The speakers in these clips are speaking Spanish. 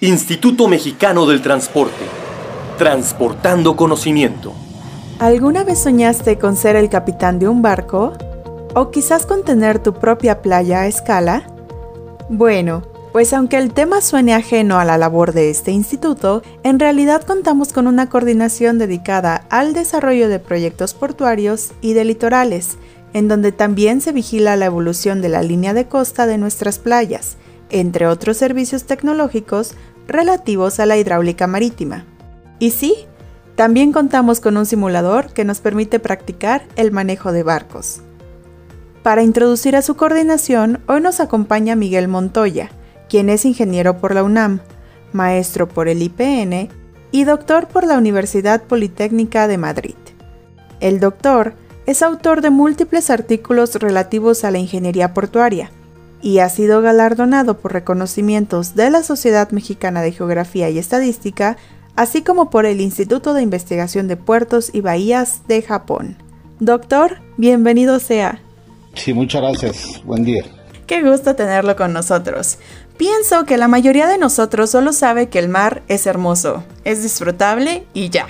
Instituto Mexicano del Transporte. Transportando conocimiento. ¿Alguna vez soñaste con ser el capitán de un barco? ¿O quizás con tener tu propia playa a escala? Bueno, pues aunque el tema suene ajeno a la labor de este instituto, en realidad contamos con una coordinación dedicada al desarrollo de proyectos portuarios y de litorales, en donde también se vigila la evolución de la línea de costa de nuestras playas, entre otros servicios tecnológicos relativos a la hidráulica marítima. Y sí, también contamos con un simulador que nos permite practicar el manejo de barcos. Para introducir a su coordinación, hoy nos acompaña Miguel Montoya, quien es ingeniero por la UNAM, maestro por el IPN y doctor por la Universidad Politécnica de Madrid. El doctor es autor de múltiples artículos relativos a la ingeniería portuaria, y ha sido galardonado por reconocimientos de la Sociedad Mexicana de Geografía y Estadística, así como por el Instituto de Investigación de Puertos y Bahías de Japón. Doctor, bienvenido sea. Sí, muchas gracias. Buen día. Qué gusto tenerlo con nosotros. Pienso que la mayoría de nosotros solo sabe que el mar es hermoso, es disfrutable y ya.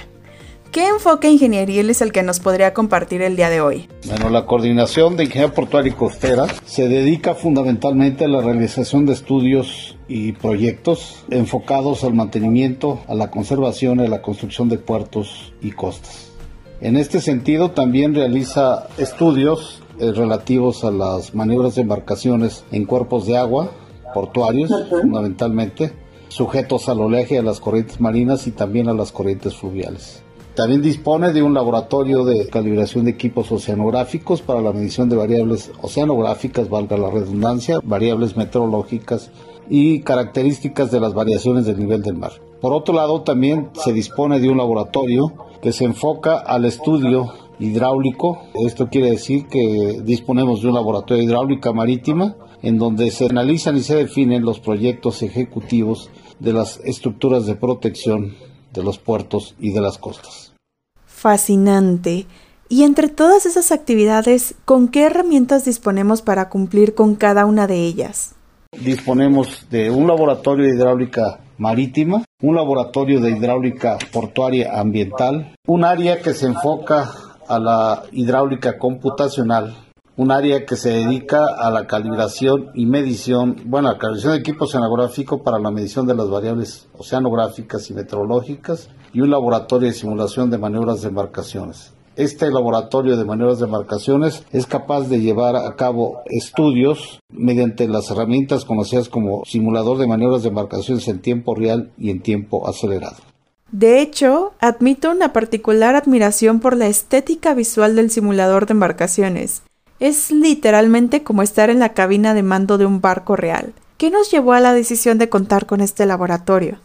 ¿Qué enfoque ingenieril es el que nos podría compartir el día de hoy? Bueno, la coordinación de ingeniería portuaria y costera se dedica fundamentalmente a la realización de estudios y proyectos enfocados al mantenimiento, a la conservación y a la construcción de puertos y costas. En este sentido, también realiza estudios eh, relativos a las maniobras de embarcaciones en cuerpos de agua, portuarios fundamentalmente, sujetos al oleaje, a las corrientes marinas y también a las corrientes fluviales. También dispone de un laboratorio de calibración de equipos oceanográficos para la medición de variables oceanográficas, valga la redundancia, variables meteorológicas y características de las variaciones del nivel del mar. Por otro lado, también se dispone de un laboratorio que se enfoca al estudio hidráulico. Esto quiere decir que disponemos de un laboratorio hidráulica marítima en donde se analizan y se definen los proyectos ejecutivos de las estructuras de protección de los puertos y de las costas fascinante. Y entre todas esas actividades, ¿con qué herramientas disponemos para cumplir con cada una de ellas? Disponemos de un laboratorio de hidráulica marítima, un laboratorio de hidráulica portuaria ambiental, un área que se enfoca a la hidráulica computacional, un área que se dedica a la calibración y medición, bueno, la calibración de equipo oceanográfico para la medición de las variables oceanográficas y meteorológicas, y un laboratorio de simulación de maniobras de embarcaciones. Este laboratorio de maniobras de embarcaciones es capaz de llevar a cabo estudios mediante las herramientas conocidas como simulador de maniobras de embarcaciones en tiempo real y en tiempo acelerado. De hecho, admito una particular admiración por la estética visual del simulador de embarcaciones. Es literalmente como estar en la cabina de mando de un barco real. ¿Qué nos llevó a la decisión de contar con este laboratorio?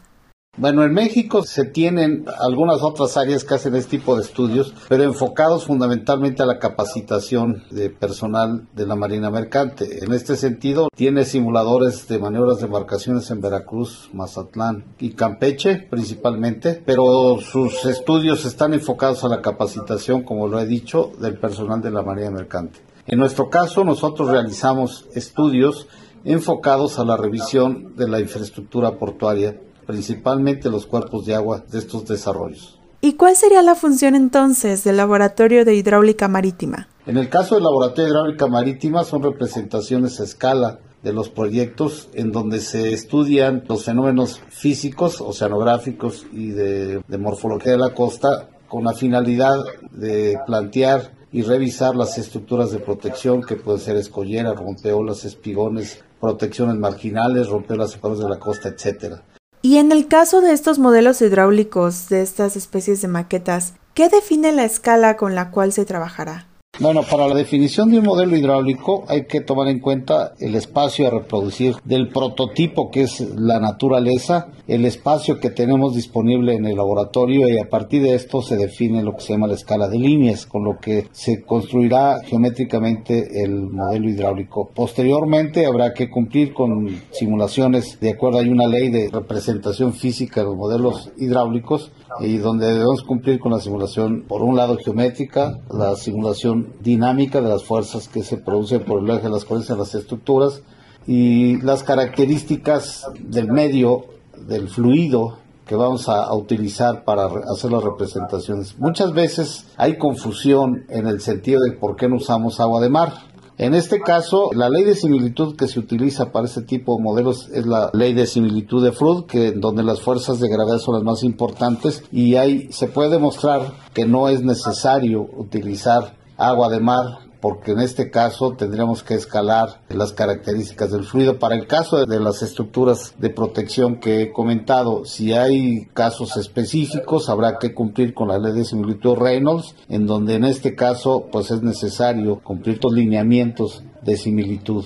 Bueno, en México se tienen algunas otras áreas que hacen este tipo de estudios, pero enfocados fundamentalmente a la capacitación de personal de la Marina Mercante. En este sentido, tiene simuladores de maniobras de embarcaciones en Veracruz, Mazatlán y Campeche principalmente, pero sus estudios están enfocados a la capacitación, como lo he dicho, del personal de la Marina Mercante. En nuestro caso, nosotros realizamos estudios enfocados a la revisión de la infraestructura portuaria principalmente los cuerpos de agua de estos desarrollos. ¿Y cuál sería la función entonces del Laboratorio de Hidráulica Marítima? En el caso del Laboratorio de Hidráulica Marítima son representaciones a escala de los proyectos en donde se estudian los fenómenos físicos, oceanográficos y de, de morfología de la costa con la finalidad de plantear y revisar las estructuras de protección que pueden ser escolleras, rompeolas, espigones, protecciones marginales, rompeolas separadas de la costa, etcétera. Y en el caso de estos modelos hidráulicos de estas especies de maquetas, ¿qué define la escala con la cual se trabajará? Bueno, para la definición de un modelo hidráulico hay que tomar en cuenta el espacio a reproducir del prototipo que es la naturaleza, el espacio que tenemos disponible en el laboratorio y a partir de esto se define lo que se llama la escala de líneas, con lo que se construirá geométricamente el modelo hidráulico. Posteriormente habrá que cumplir con simulaciones de acuerdo a una ley de representación física de los modelos hidráulicos y donde debemos cumplir con la simulación, por un lado geométrica, la simulación dinámica de las fuerzas que se producen por el eje de las corrientes en las estructuras y las características del medio del fluido que vamos a, utilizar para hacer las representaciones. Muchas veces hay confusión en el sentido de por qué no usamos agua de mar. En este caso, la ley de similitud que se utiliza para este tipo de modelos es la ley de similitud de Freud, que donde las fuerzas de gravedad son las más importantes y ahí se puede demostrar que no es necesario utilizar agua de mar porque en este caso tendríamos que escalar las características del fluido. Para el caso de las estructuras de protección que he comentado, si hay casos específicos, habrá que cumplir con la ley de similitud Reynolds, en donde en este caso pues es necesario cumplir los lineamientos de similitud.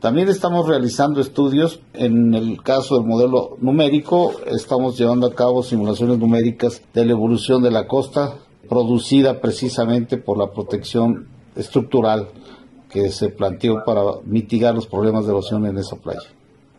También estamos realizando estudios en el caso del modelo numérico, estamos llevando a cabo simulaciones numéricas de la evolución de la costa producida precisamente por la protección estructural que se planteó para mitigar los problemas de erosión en esa playa.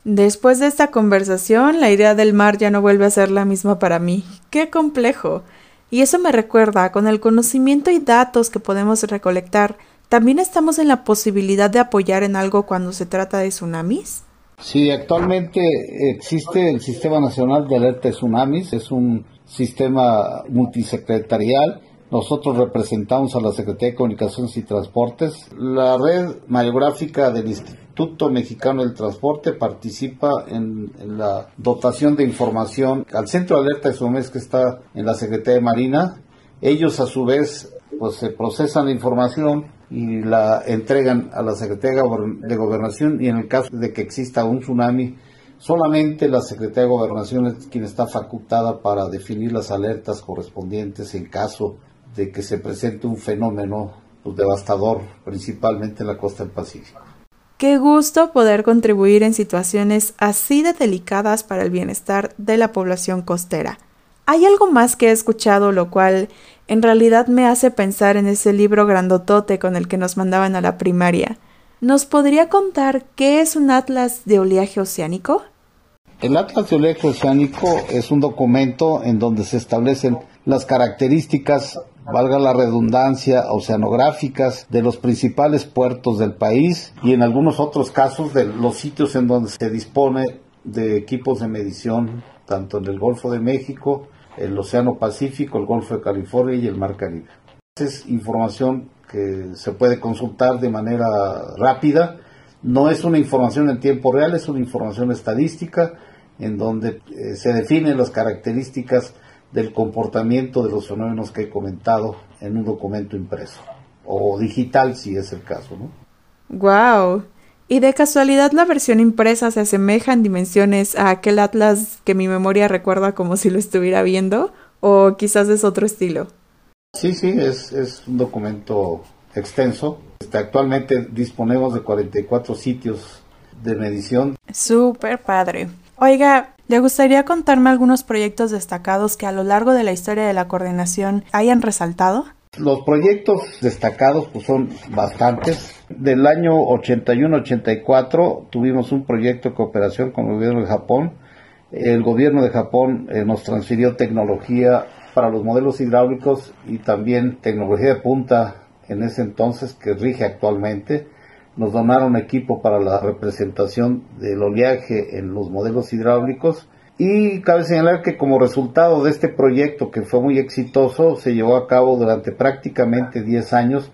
Después de esta conversación, la idea del mar ya no vuelve a ser la misma para mí. ¡Qué complejo! Y eso me recuerda, con el conocimiento y datos que podemos recolectar, ¿también estamos en la posibilidad de apoyar en algo cuando se trata de tsunamis? Sí, actualmente existe el Sistema Nacional de Alerta de Tsunamis, es un sistema multisecretarial nosotros representamos a la Secretaría de Comunicaciones y Transportes. La red mareográfica del Instituto Mexicano del Transporte participa en, la dotación de información al Centro de Alerta de Tsunamis que está en la Secretaría de Marina. Ellos a su vez pues se procesan la información y la entregan a la Secretaría de Gobernación y en el caso de que exista un tsunami Solamente la Secretaría de Gobernación es quien está facultada para definir las alertas correspondientes en caso de que se presente un fenómeno pues, devastador, principalmente en la costa del Pacífico. Qué gusto poder contribuir en situaciones así de delicadas para el bienestar de la población costera. Hay algo más que he escuchado, lo cual en realidad me hace pensar en ese libro grandotote con el que nos mandaban a la primaria. ¿Nos podría contar qué es un atlas de oleaje oceánico? El Atlas de Oleaje Oceánico es un documento en donde se establecen las características valga la redundancia, oceanográficas de los principales puertos del país y en algunos otros casos de los sitios en donde se dispone de equipos de medición, tanto en el Golfo de México, el Océano Pacífico, el Golfo de California y el Mar Caribe. Es información que se puede consultar de manera rápida. No es una información en tiempo real, es una información estadística en donde eh, se definen las características del comportamiento de los fenómenos que he comentado en un documento impreso o digital si es el caso, ¿no? Wow. ¿Y de casualidad la versión impresa se asemeja en dimensiones a aquel atlas que mi memoria recuerda como si lo estuviera viendo? ¿O quizás es otro estilo? Sí, sí, es, es un documento extenso. Este, actualmente disponemos de 44 sitios de medición. Súper padre. Oiga, ¿le gustaría contarme algunos proyectos destacados que a lo largo de la historia de la coordinación hayan resaltado? Los proyectos destacados pues, son bastantes. Del año 81-84 tuvimos un proyecto de cooperación con el gobierno de Japón. El gobierno de Japón eh, nos transfirió tecnología para los modelos hidráulicos y también tecnología de punta en ese entonces que rige actualmente. Nos donaron equipo para la representación del oleaje en los modelos hidráulicos. Y cabe señalar que como resultado de este proyecto que fue muy exitoso se llevó a cabo durante prácticamente 10 años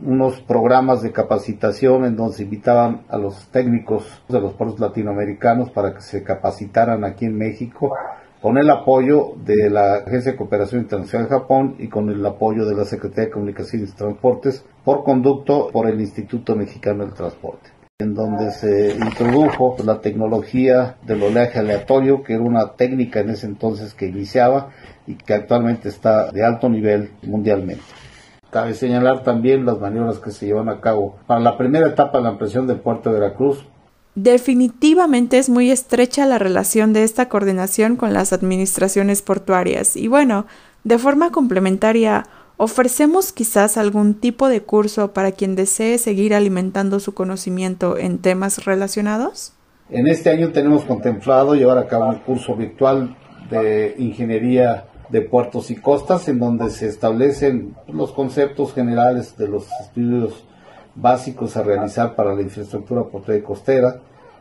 unos programas de capacitación en donde se invitaban a los técnicos de los puertos latinoamericanos para que se capacitaran aquí en México con el apoyo de la Agencia de Cooperación Internacional de Japón y con el apoyo de la Secretaría de Comunicaciones y Transportes por conducto por el Instituto Mexicano del Transporte en donde se introdujo la tecnología del oleaje aleatorio, que era una técnica en ese entonces que iniciaba y que actualmente está de alto nivel mundialmente. Cabe señalar también las maniobras que se llevan a cabo para la primera etapa de la ampliación del puerto de Veracruz, Definitivamente es muy estrecha la relación de esta coordinación con las administraciones portuarias y bueno, de forma complementaria, ofrecemos quizás algún tipo de curso para quien desee seguir alimentando su conocimiento en temas relacionados. En este año tenemos contemplado llevar a cabo un curso virtual de ingeniería de puertos y costas en donde se establecen los conceptos generales de los estudios básicos a realizar para la infraestructura portuaria y costera.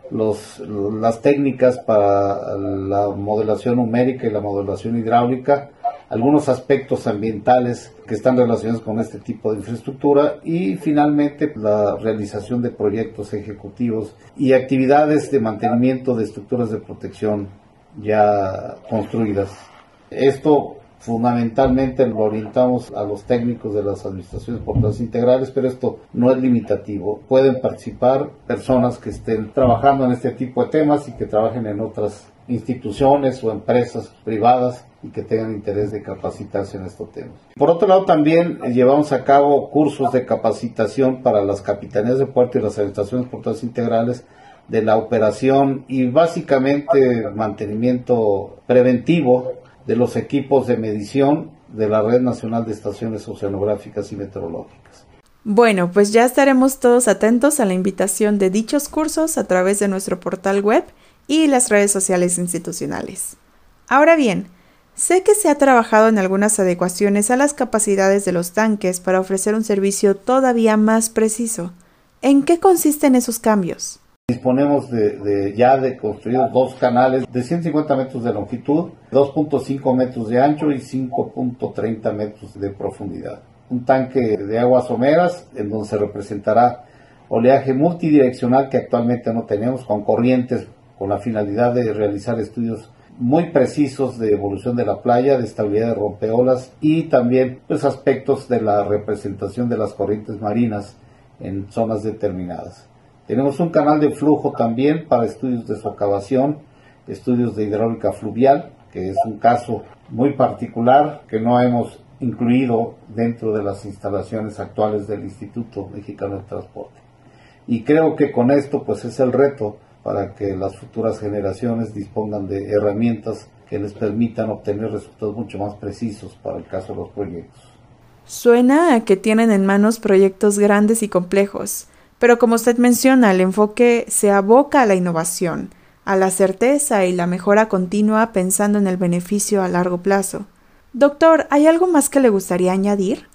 los, las técnicas para la modelación numérica y la modelación hidráulica, algunos aspectos ambientales que están relacionados con este tipo de infraestructura y finalmente la realización de proyectos ejecutivos y actividades de mantenimiento de estructuras de protección ya construidas. Esto fundamentalmente lo orientamos a los técnicos de las administraciones portuarias integrales, pero esto no es limitativo. Pueden participar personas que estén trabajando en este tipo de temas y que trabajen en otras instituciones o empresas privadas y que tengan interés de capacitarse en estos temas. Por otro lado, también llevamos a cabo cursos de capacitación para las capitanías de puerto y las administraciones portuarias integrales de la operación y básicamente mantenimiento preventivo de los equipos de medición de la Red Nacional de Estaciones Oceanográficas y Meteorológicas. Bueno, pues ya estaremos todos atentos a la invitación de dichos cursos a través de nuestro portal web y las redes sociales institucionales. Ahora bien, sé que se ha trabajado en algunas adecuaciones a las capacidades de los tanques para ofrecer un servicio todavía más preciso. ¿En qué consisten esos cambios? Disponemos de, ya de construir dos canales de 150 metros de longitud, 2.5 metros de ancho y 5.30 metros de profundidad. Un tanque de aguas someras en donde se representará oleaje multidireccional que actualmente no tenemos con corrientes con la finalidad de realizar estudios muy precisos de evolución de la playa, de estabilidad de rompeolas y también pues, aspectos de la representación de las corrientes marinas en zonas determinadas. Tenemos un canal de flujo también para estudios de socavación, estudios de hidráulica fluvial, que es un caso muy particular que no hemos incluido dentro de las instalaciones actuales del Instituto Mexicano de Transporte. Y creo que con esto pues es el reto para que las futuras generaciones dispongan de herramientas que les permitan obtener resultados mucho más precisos para el caso de los proyectos. Suena a que tienen en manos proyectos grandes y complejos pero como usted menciona, el enfoque se aboca a la innovación, a la certeza y la mejora continua pensando en el beneficio a largo plazo. Doctor, ¿hay algo más que le gustaría añadir?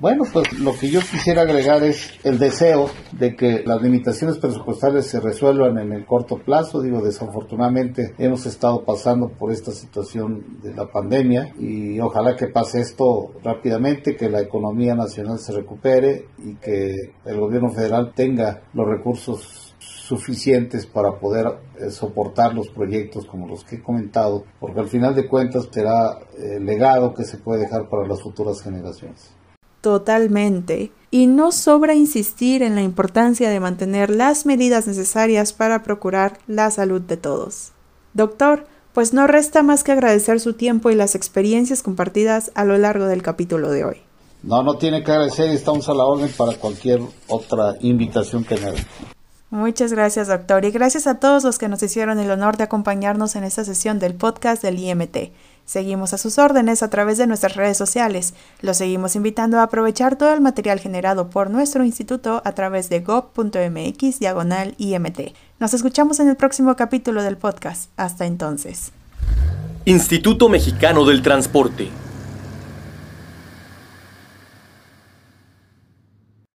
Bueno, pues lo que yo quisiera agregar es el deseo de que las limitaciones presupuestales se resuelvan en el corto plazo. Digo, desafortunadamente hemos estado pasando por esta situación de la pandemia y ojalá que pase esto rápidamente, que la economía nacional se recupere y que el gobierno federal tenga los recursos suficientes para poder eh, soportar los proyectos como los que he comentado, porque al final de cuentas será el legado que se puede dejar para las futuras generaciones. Totalmente. Y no sobra insistir en la importancia de mantener las medidas necesarias para procurar la salud de todos. Doctor, pues no resta más que agradecer su tiempo y las experiencias compartidas a lo largo del capítulo de hoy. No, no tiene que agradecer, estamos a la orden para cualquier otra invitación que me Muchas gracias, doctor, y gracias a todos los que nos hicieron el honor de acompañarnos en esta sesión del podcast del IMT. Seguimos a sus órdenes a través de nuestras redes sociales. Los seguimos invitando a aprovechar todo el material generado por nuestro instituto a través de gov.mx diagonal IMT. Nos escuchamos en el próximo capítulo del podcast. Hasta entonces. Instituto Mexicano del Transporte